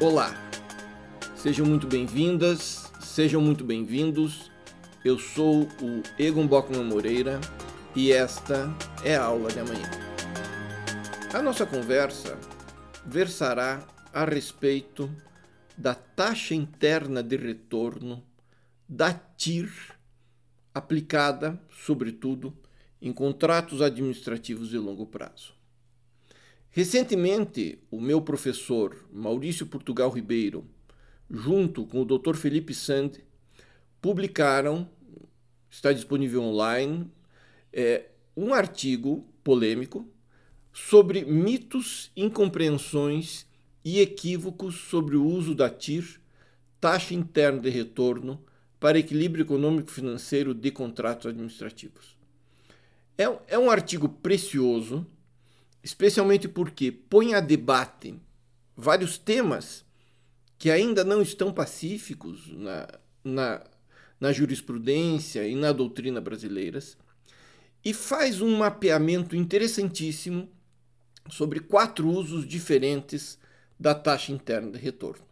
Olá, sejam muito bem-vindas, sejam muito bem-vindos. Eu sou o Egon Bockman Moreira e esta é a aula de amanhã. A nossa conversa versará a respeito da taxa interna de retorno da TIR aplicada, sobretudo, em contratos administrativos de longo prazo. Recentemente, o meu professor Maurício Portugal Ribeiro, junto com o Dr. Felipe Sand, publicaram, está disponível online, é, um artigo polêmico sobre mitos, incompreensões e equívocos sobre o uso da TIR, taxa interna de retorno, para equilíbrio econômico-financeiro de contratos administrativos. É, é um artigo precioso especialmente porque põe a debate vários temas que ainda não estão pacíficos na, na, na jurisprudência e na doutrina brasileiras, e faz um mapeamento interessantíssimo sobre quatro usos diferentes da taxa interna de retorno.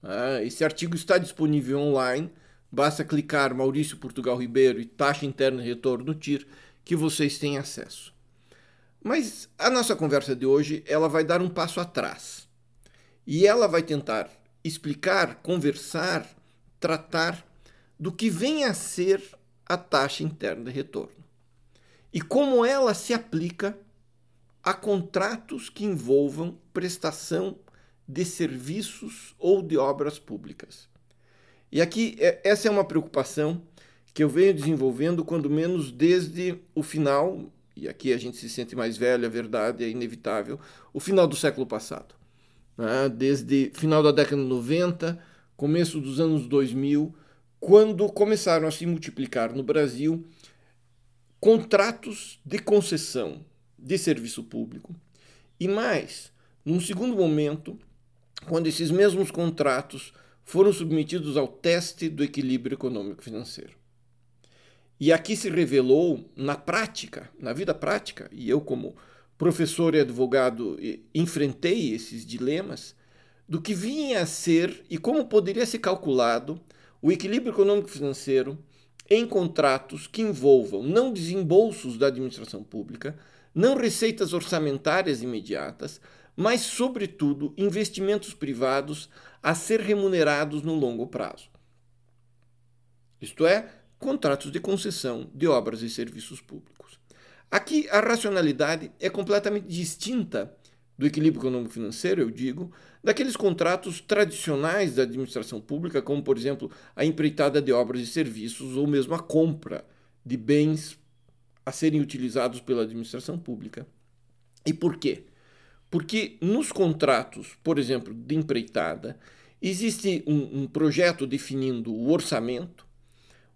Ah, esse artigo está disponível online, basta clicar Maurício Portugal Ribeiro e taxa interna de retorno no TIR que vocês têm acesso. Mas a nossa conversa de hoje, ela vai dar um passo atrás. E ela vai tentar explicar, conversar, tratar do que vem a ser a taxa interna de retorno e como ela se aplica a contratos que envolvam prestação de serviços ou de obras públicas. E aqui é, essa é uma preocupação que eu venho desenvolvendo quando menos desde o final e aqui a gente se sente mais velho, a verdade é inevitável, o final do século passado. Né? Desde final da década de 90, começo dos anos 2000, quando começaram a se multiplicar no Brasil contratos de concessão de serviço público e mais, num segundo momento, quando esses mesmos contratos foram submetidos ao teste do equilíbrio econômico-financeiro. E aqui se revelou na prática, na vida prática, e eu, como professor e advogado, enfrentei esses dilemas, do que vinha a ser e como poderia ser calculado o equilíbrio econômico-financeiro em contratos que envolvam não desembolsos da administração pública, não receitas orçamentárias imediatas, mas, sobretudo, investimentos privados a ser remunerados no longo prazo. Isto é, contratos de concessão de obras e serviços públicos. Aqui a racionalidade é completamente distinta do equilíbrio econômico-financeiro, eu digo, daqueles contratos tradicionais da administração pública, como, por exemplo, a empreitada de obras e serviços ou mesmo a compra de bens a serem utilizados pela administração pública. E por quê? Porque nos contratos, por exemplo, de empreitada, existe um, um projeto definindo o orçamento,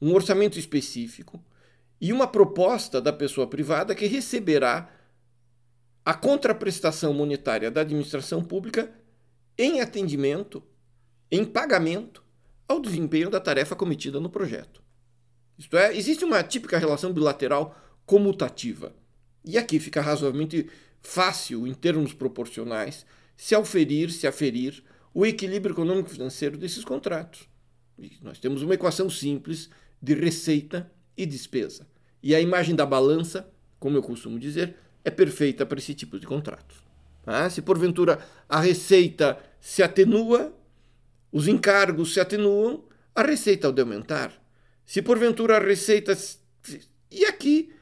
um orçamento específico e uma proposta da pessoa privada que receberá a contraprestação monetária da administração pública em atendimento, em pagamento ao desempenho da tarefa cometida no projeto. Isto é, existe uma típica relação bilateral comutativa. E aqui fica razoavelmente fácil, em termos proporcionais, se auferir, se aferir o equilíbrio econômico-financeiro desses contratos. E nós temos uma equação simples de receita e despesa. E a imagem da balança, como eu costumo dizer, é perfeita para esse tipo de contratos. Ah, se porventura a receita se atenua, os encargos se atenuam, a receita há de aumentar. Se porventura a receita. E aqui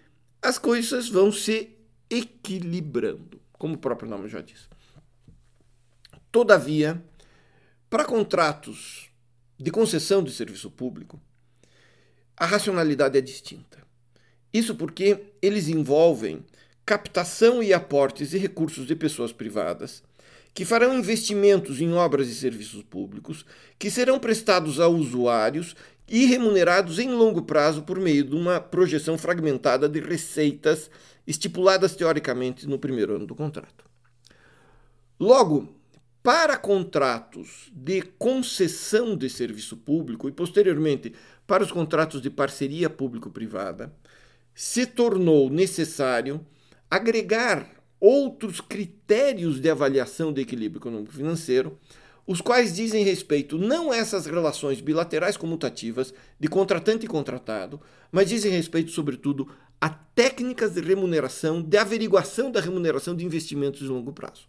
as coisas vão se equilibrando, como o próprio nome já diz. Todavia, para contratos de concessão de serviço público, a racionalidade é distinta. Isso porque eles envolvem captação e aportes de recursos de pessoas privadas que farão investimentos em obras e serviços públicos que serão prestados a usuários e remunerados em longo prazo por meio de uma projeção fragmentada de receitas estipuladas teoricamente no primeiro ano do contrato. Logo, para contratos de concessão de serviço público e posteriormente para os contratos de parceria público-privada, se tornou necessário agregar outros critérios de avaliação do equilíbrio econômico-financeiro, os quais dizem respeito não a essas relações bilaterais comutativas de contratante e contratado, mas dizem respeito, sobretudo, a técnicas de remuneração, de averiguação da remuneração de investimentos de longo prazo.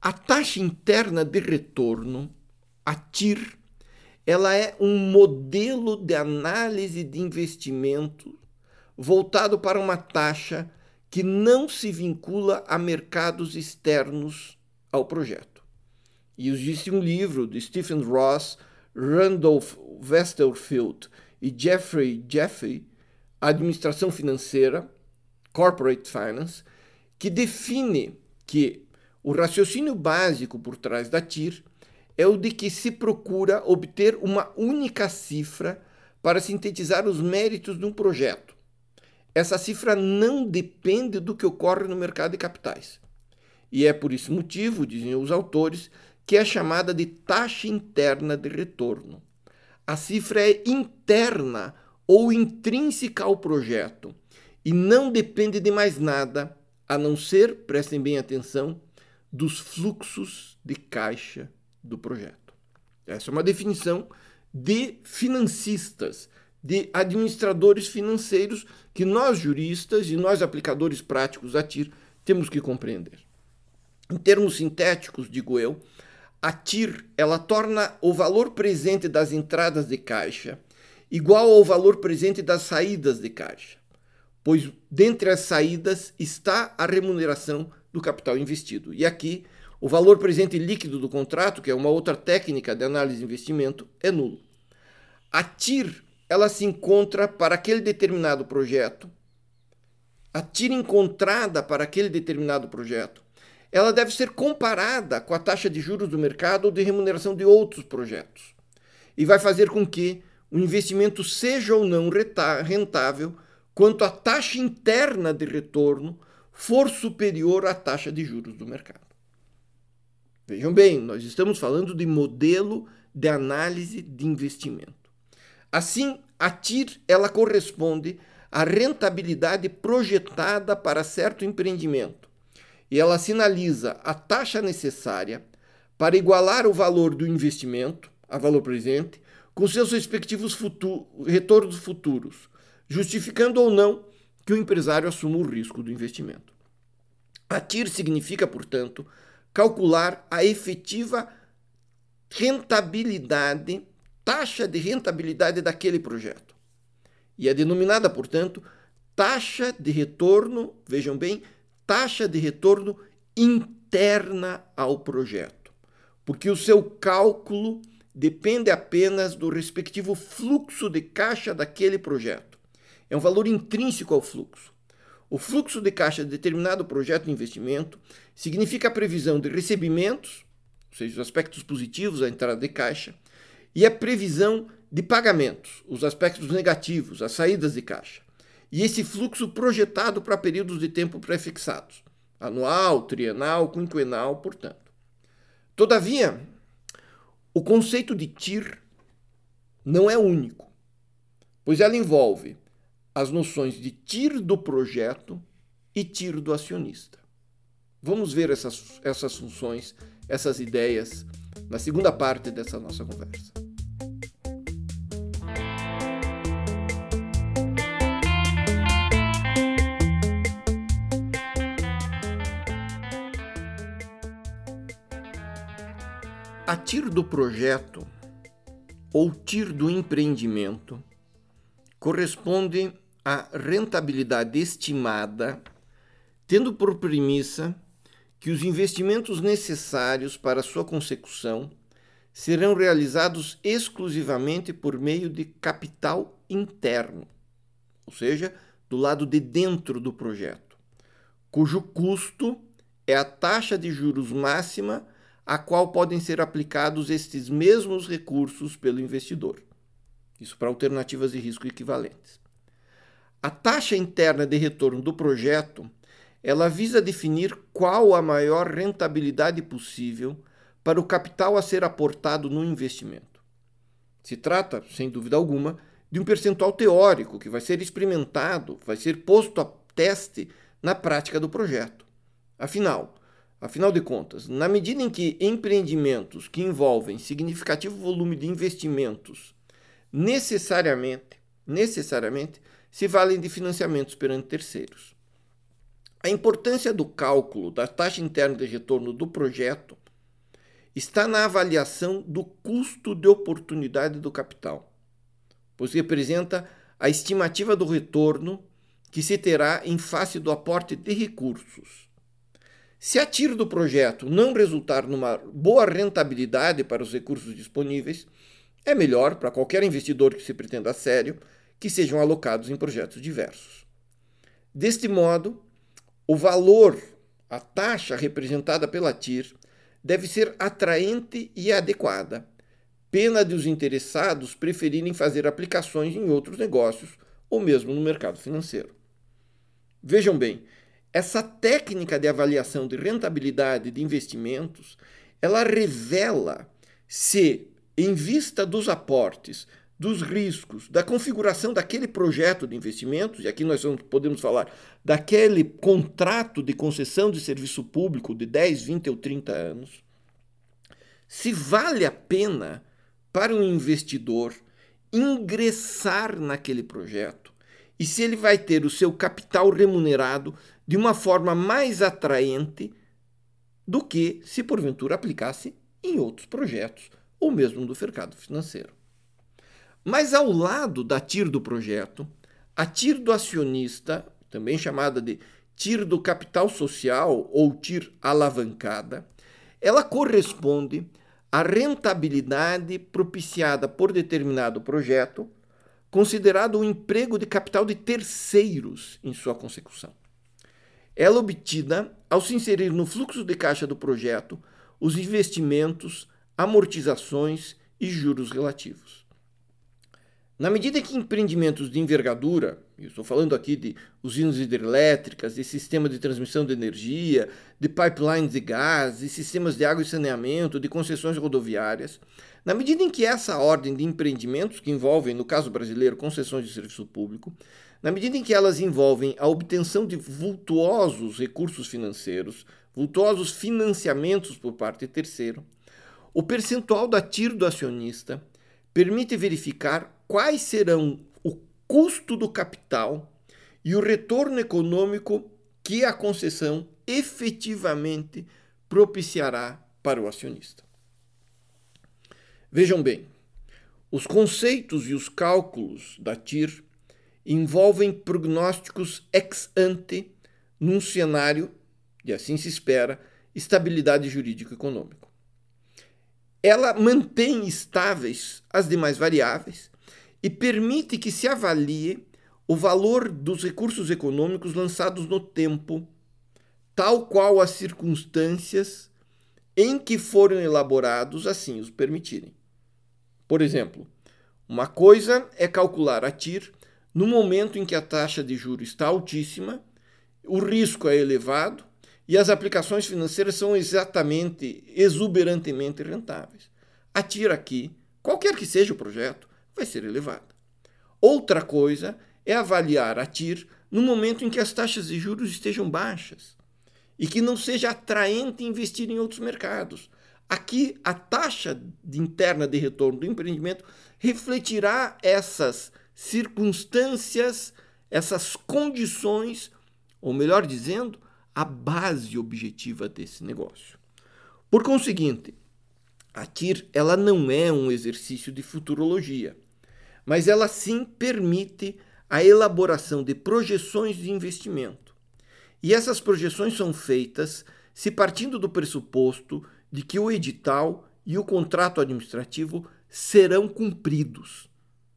A taxa interna de retorno, a TIR, ela é um modelo de análise de investimento voltado para uma taxa que não se vincula a mercados externos ao projeto. E existe um livro de Stephen Ross, Randolph Westerfield e Jeffrey Jeffrey, Administração Financeira, Corporate Finance, que define que o raciocínio básico por trás da TIR é o de que se procura obter uma única cifra para sintetizar os méritos de um projeto. Essa cifra não depende do que ocorre no mercado de capitais. E é por esse motivo, dizem os autores, que é chamada de taxa interna de retorno. A cifra é interna ou intrínseca ao projeto e não depende de mais nada a não ser, prestem bem atenção, dos fluxos de caixa do projeto. Essa é uma definição de financistas, de administradores financeiros que nós juristas e nós aplicadores práticos da TIR temos que compreender. Em termos sintéticos, digo eu, a TIR ela torna o valor presente das entradas de caixa igual ao valor presente das saídas de caixa, pois dentre as saídas está a remuneração do capital investido. E aqui, o valor presente líquido do contrato, que é uma outra técnica de análise de investimento, é nulo. A TIR ela se encontra para aquele determinado projeto, a TIR encontrada para aquele determinado projeto ela deve ser comparada com a taxa de juros do mercado ou de remuneração de outros projetos. E vai fazer com que o investimento seja ou não rentável quanto a taxa interna de retorno for superior à taxa de juros do mercado. Vejam bem, nós estamos falando de modelo de análise de investimento. Assim, a TIR ela corresponde à rentabilidade projetada para certo empreendimento e ela sinaliza a taxa necessária para igualar o valor do investimento, a valor presente, com seus respectivos futuro, retornos futuros, justificando ou não que o empresário assuma o risco do investimento. A TIR significa, portanto, calcular a efetiva rentabilidade, taxa de rentabilidade daquele projeto. E é denominada, portanto, taxa de retorno, vejam bem, taxa de retorno interna ao projeto, porque o seu cálculo depende apenas do respectivo fluxo de caixa daquele projeto. É um valor intrínseco ao fluxo. O fluxo de caixa de determinado projeto de investimento significa a previsão de recebimentos, ou seja, os aspectos positivos da entrada de caixa, e a previsão de pagamentos, os aspectos negativos, as saídas de caixa e esse fluxo projetado para períodos de tempo pré-fixados, anual, trienal, quinquenal, portanto. Todavia, o conceito de TIR não é único, pois ela envolve as noções de TIR do projeto e TIR do acionista. Vamos ver essas, essas funções, essas ideias na segunda parte dessa nossa conversa. A TIR do projeto ou TIR do empreendimento corresponde à rentabilidade estimada, tendo por premissa que os investimentos necessários para sua consecução serão realizados exclusivamente por meio de capital interno, ou seja, do lado de dentro do projeto, cujo custo é a taxa de juros máxima a qual podem ser aplicados estes mesmos recursos pelo investidor. Isso para alternativas de risco equivalentes. A taxa interna de retorno do projeto, ela visa definir qual a maior rentabilidade possível para o capital a ser aportado no investimento. Se trata, sem dúvida alguma, de um percentual teórico que vai ser experimentado, vai ser posto a teste na prática do projeto. Afinal, Afinal de contas, na medida em que empreendimentos que envolvem significativo volume de investimentos necessariamente, necessariamente se valem de financiamentos perante terceiros. A importância do cálculo da taxa interna de retorno do projeto está na avaliação do custo de oportunidade do capital, pois representa a estimativa do retorno que se terá em face do aporte de recursos se a tiro do projeto não resultar numa boa rentabilidade para os recursos disponíveis, é melhor para qualquer investidor que se pretenda sério que sejam alocados em projetos diversos. Deste modo, o valor, a taxa representada pela TIR, deve ser atraente e adequada, pena de os interessados preferirem fazer aplicações em outros negócios ou mesmo no mercado financeiro. Vejam bem, essa técnica de avaliação de rentabilidade de investimentos, ela revela se, em vista dos aportes, dos riscos, da configuração daquele projeto de investimentos, e aqui nós podemos falar daquele contrato de concessão de serviço público de 10, 20 ou 30 anos, se vale a pena para um investidor ingressar naquele projeto e se ele vai ter o seu capital remunerado de uma forma mais atraente do que se porventura aplicasse em outros projetos ou mesmo do mercado financeiro. Mas ao lado da TIR do projeto, a TIR do acionista, também chamada de TIR do capital social ou TIR alavancada, ela corresponde à rentabilidade propiciada por determinado projeto, considerado o emprego de capital de terceiros em sua consecução ela obtida ao se inserir no fluxo de caixa do projeto os investimentos, amortizações e juros relativos. Na medida que empreendimentos de envergadura, eu estou falando aqui de usinas hidrelétricas, de sistemas de transmissão de energia, de pipelines de gás, de sistemas de água e saneamento, de concessões rodoviárias, na medida em que essa ordem de empreendimentos, que envolvem, no caso brasileiro, concessões de serviço público, na medida em que elas envolvem a obtenção de vultuosos recursos financeiros, vultuosos financiamentos por parte de terceiro, o percentual da TIR do acionista permite verificar quais serão o custo do capital e o retorno econômico que a concessão efetivamente propiciará para o acionista. Vejam bem, os conceitos e os cálculos da TIR envolvem prognósticos ex ante num cenário, e assim se espera, estabilidade jurídico-econômico. Ela mantém estáveis as demais variáveis e permite que se avalie o valor dos recursos econômicos lançados no tempo, tal qual as circunstâncias em que foram elaborados assim os permitirem. Por exemplo, uma coisa é calcular a TIR no momento em que a taxa de juros está altíssima, o risco é elevado e as aplicações financeiras são exatamente, exuberantemente rentáveis. A TIR aqui, qualquer que seja o projeto, vai ser elevada. Outra coisa é avaliar a TIR no momento em que as taxas de juros estejam baixas e que não seja atraente investir em outros mercados. Aqui, a taxa interna de retorno do empreendimento refletirá essas circunstâncias, essas condições, ou melhor dizendo, a base objetiva desse negócio. Por conseguinte, a TIR ela não é um exercício de futurologia, mas ela sim permite a elaboração de projeções de investimento. E essas projeções são feitas se partindo do pressuposto de que o edital e o contrato administrativo serão cumpridos.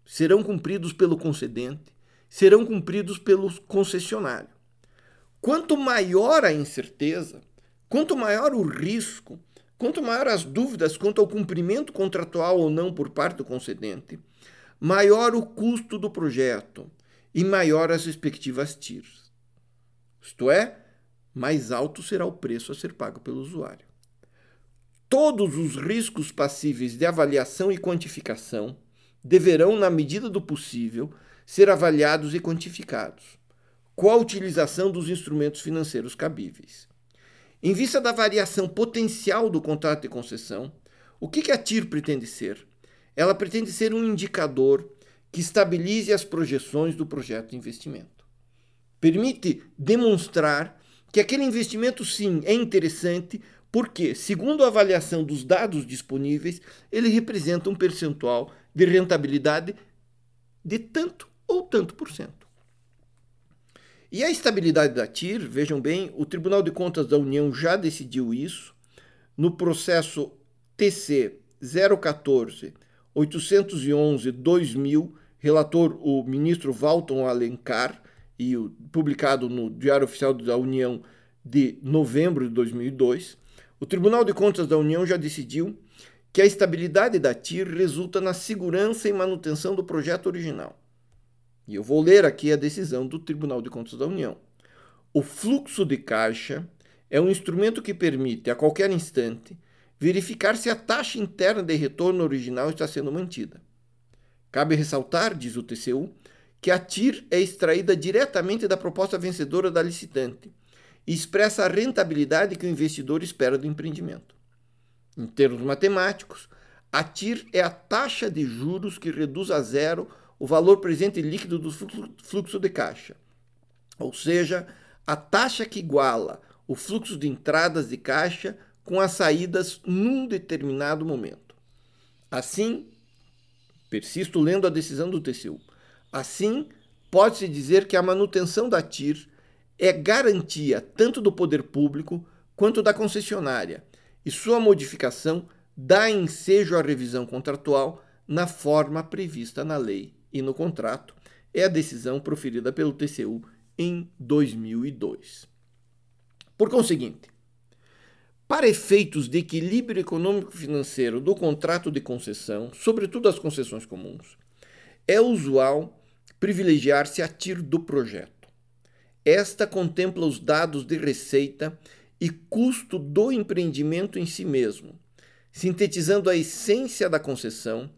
Serão cumpridos pelo concedente, serão cumpridos pelo concessionário. Quanto maior a incerteza, quanto maior o risco, quanto maior as dúvidas quanto ao cumprimento contratual ou não por parte do concedente, maior o custo do projeto e maior as respectivas TIRs. Isto é, mais alto será o preço a ser pago pelo usuário todos os riscos passíveis de avaliação e quantificação deverão, na medida do possível, ser avaliados e quantificados, com a utilização dos instrumentos financeiros cabíveis. Em vista da variação potencial do contrato de concessão, o que a TIR pretende ser? Ela pretende ser um indicador que estabilize as projeções do projeto de investimento. Permite demonstrar que aquele investimento, sim, é interessante, porque, segundo a avaliação dos dados disponíveis, ele representa um percentual de rentabilidade de tanto ou tanto por cento. E a estabilidade da TIR, vejam bem, o Tribunal de Contas da União já decidiu isso no processo TC 014 811 2000, relator o ministro Walton Alencar, e publicado no Diário Oficial da União de novembro de 2002, o Tribunal de Contas da União já decidiu que a estabilidade da TIR resulta na segurança e manutenção do projeto original. E eu vou ler aqui a decisão do Tribunal de Contas da União. O fluxo de caixa é um instrumento que permite, a qualquer instante, verificar se a taxa interna de retorno original está sendo mantida. Cabe ressaltar, diz o TCU, que a TIR é extraída diretamente da proposta vencedora da licitante e expressa a rentabilidade que o investidor espera do empreendimento. Em termos matemáticos, a TIR é a taxa de juros que reduz a zero o valor presente líquido do fluxo de caixa, ou seja, a taxa que iguala o fluxo de entradas de caixa com as saídas num determinado momento. Assim, persisto lendo a decisão do TCU. Assim, pode-se dizer que a manutenção da TIR é garantia tanto do poder público quanto da concessionária, e sua modificação dá ensejo à revisão contratual na forma prevista na lei e no contrato. É a decisão proferida pelo TCU em 2002. Por conseguinte, para efeitos de equilíbrio econômico-financeiro do contrato de concessão, sobretudo as concessões comuns, é usual privilegiar-se a tiro do projeto. Esta contempla os dados de receita e custo do empreendimento em si mesmo, sintetizando a essência da concessão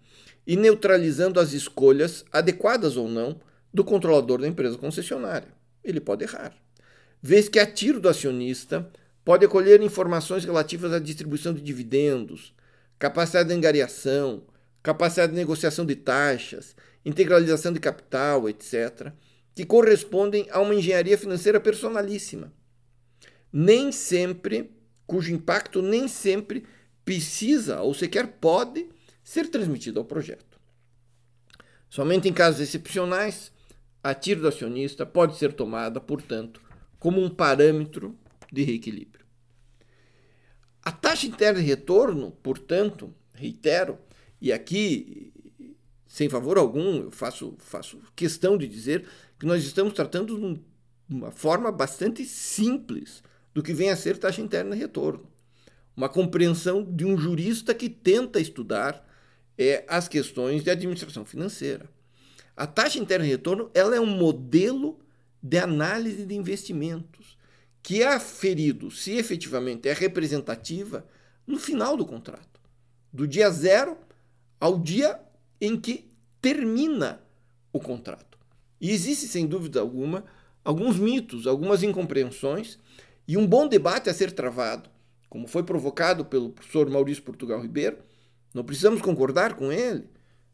e neutralizando as escolhas, adequadas ou não, do controlador da empresa concessionária. Ele pode errar. Vez que a tiro do acionista Pode acolher informações relativas à distribuição de dividendos, capacidade de angariação, capacidade de negociação de taxas, integralização de capital, etc., que correspondem a uma engenharia financeira personalíssima. Nem sempre, cujo impacto nem sempre precisa ou sequer pode ser transmitido ao projeto. Somente em casos excepcionais, a tiro do acionista pode ser tomada, portanto, como um parâmetro de reequilíbrio. A taxa interna de retorno, portanto, reitero, e aqui, sem favor algum, eu faço, faço questão de dizer que nós estamos tratando de uma forma bastante simples do que vem a ser taxa interna de retorno. Uma compreensão de um jurista que tenta estudar é, as questões de administração financeira. A taxa interna de retorno ela é um modelo de análise de investimentos que é aferido se efetivamente é representativa no final do contrato, do dia zero ao dia em que termina o contrato. E existe, sem dúvida alguma, alguns mitos, algumas incompreensões e um bom debate a ser travado, como foi provocado pelo professor Maurício Portugal Ribeiro. Não precisamos concordar com ele,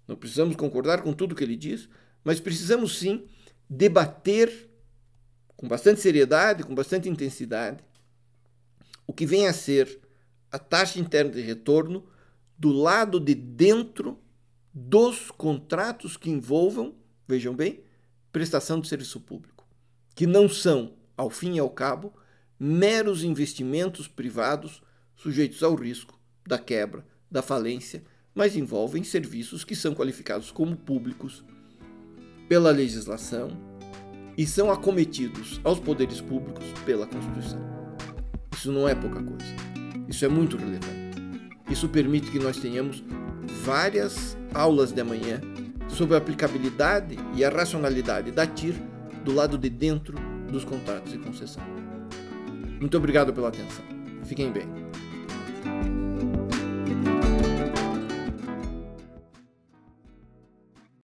não precisamos concordar com tudo que ele diz, mas precisamos sim debater com bastante seriedade, com bastante intensidade, o que vem a ser a taxa interna de retorno do lado de dentro dos contratos que envolvam, vejam bem, prestação de serviço público, que não são, ao fim e ao cabo, meros investimentos privados sujeitos ao risco da quebra, da falência, mas envolvem serviços que são qualificados como públicos pela legislação, e são acometidos aos poderes públicos pela Constituição. Isso não é pouca coisa. Isso é muito relevante. Isso permite que nós tenhamos várias aulas de amanhã sobre a aplicabilidade e a racionalidade da TIR do lado de dentro dos contratos de concessão. Muito obrigado pela atenção. Fiquem bem.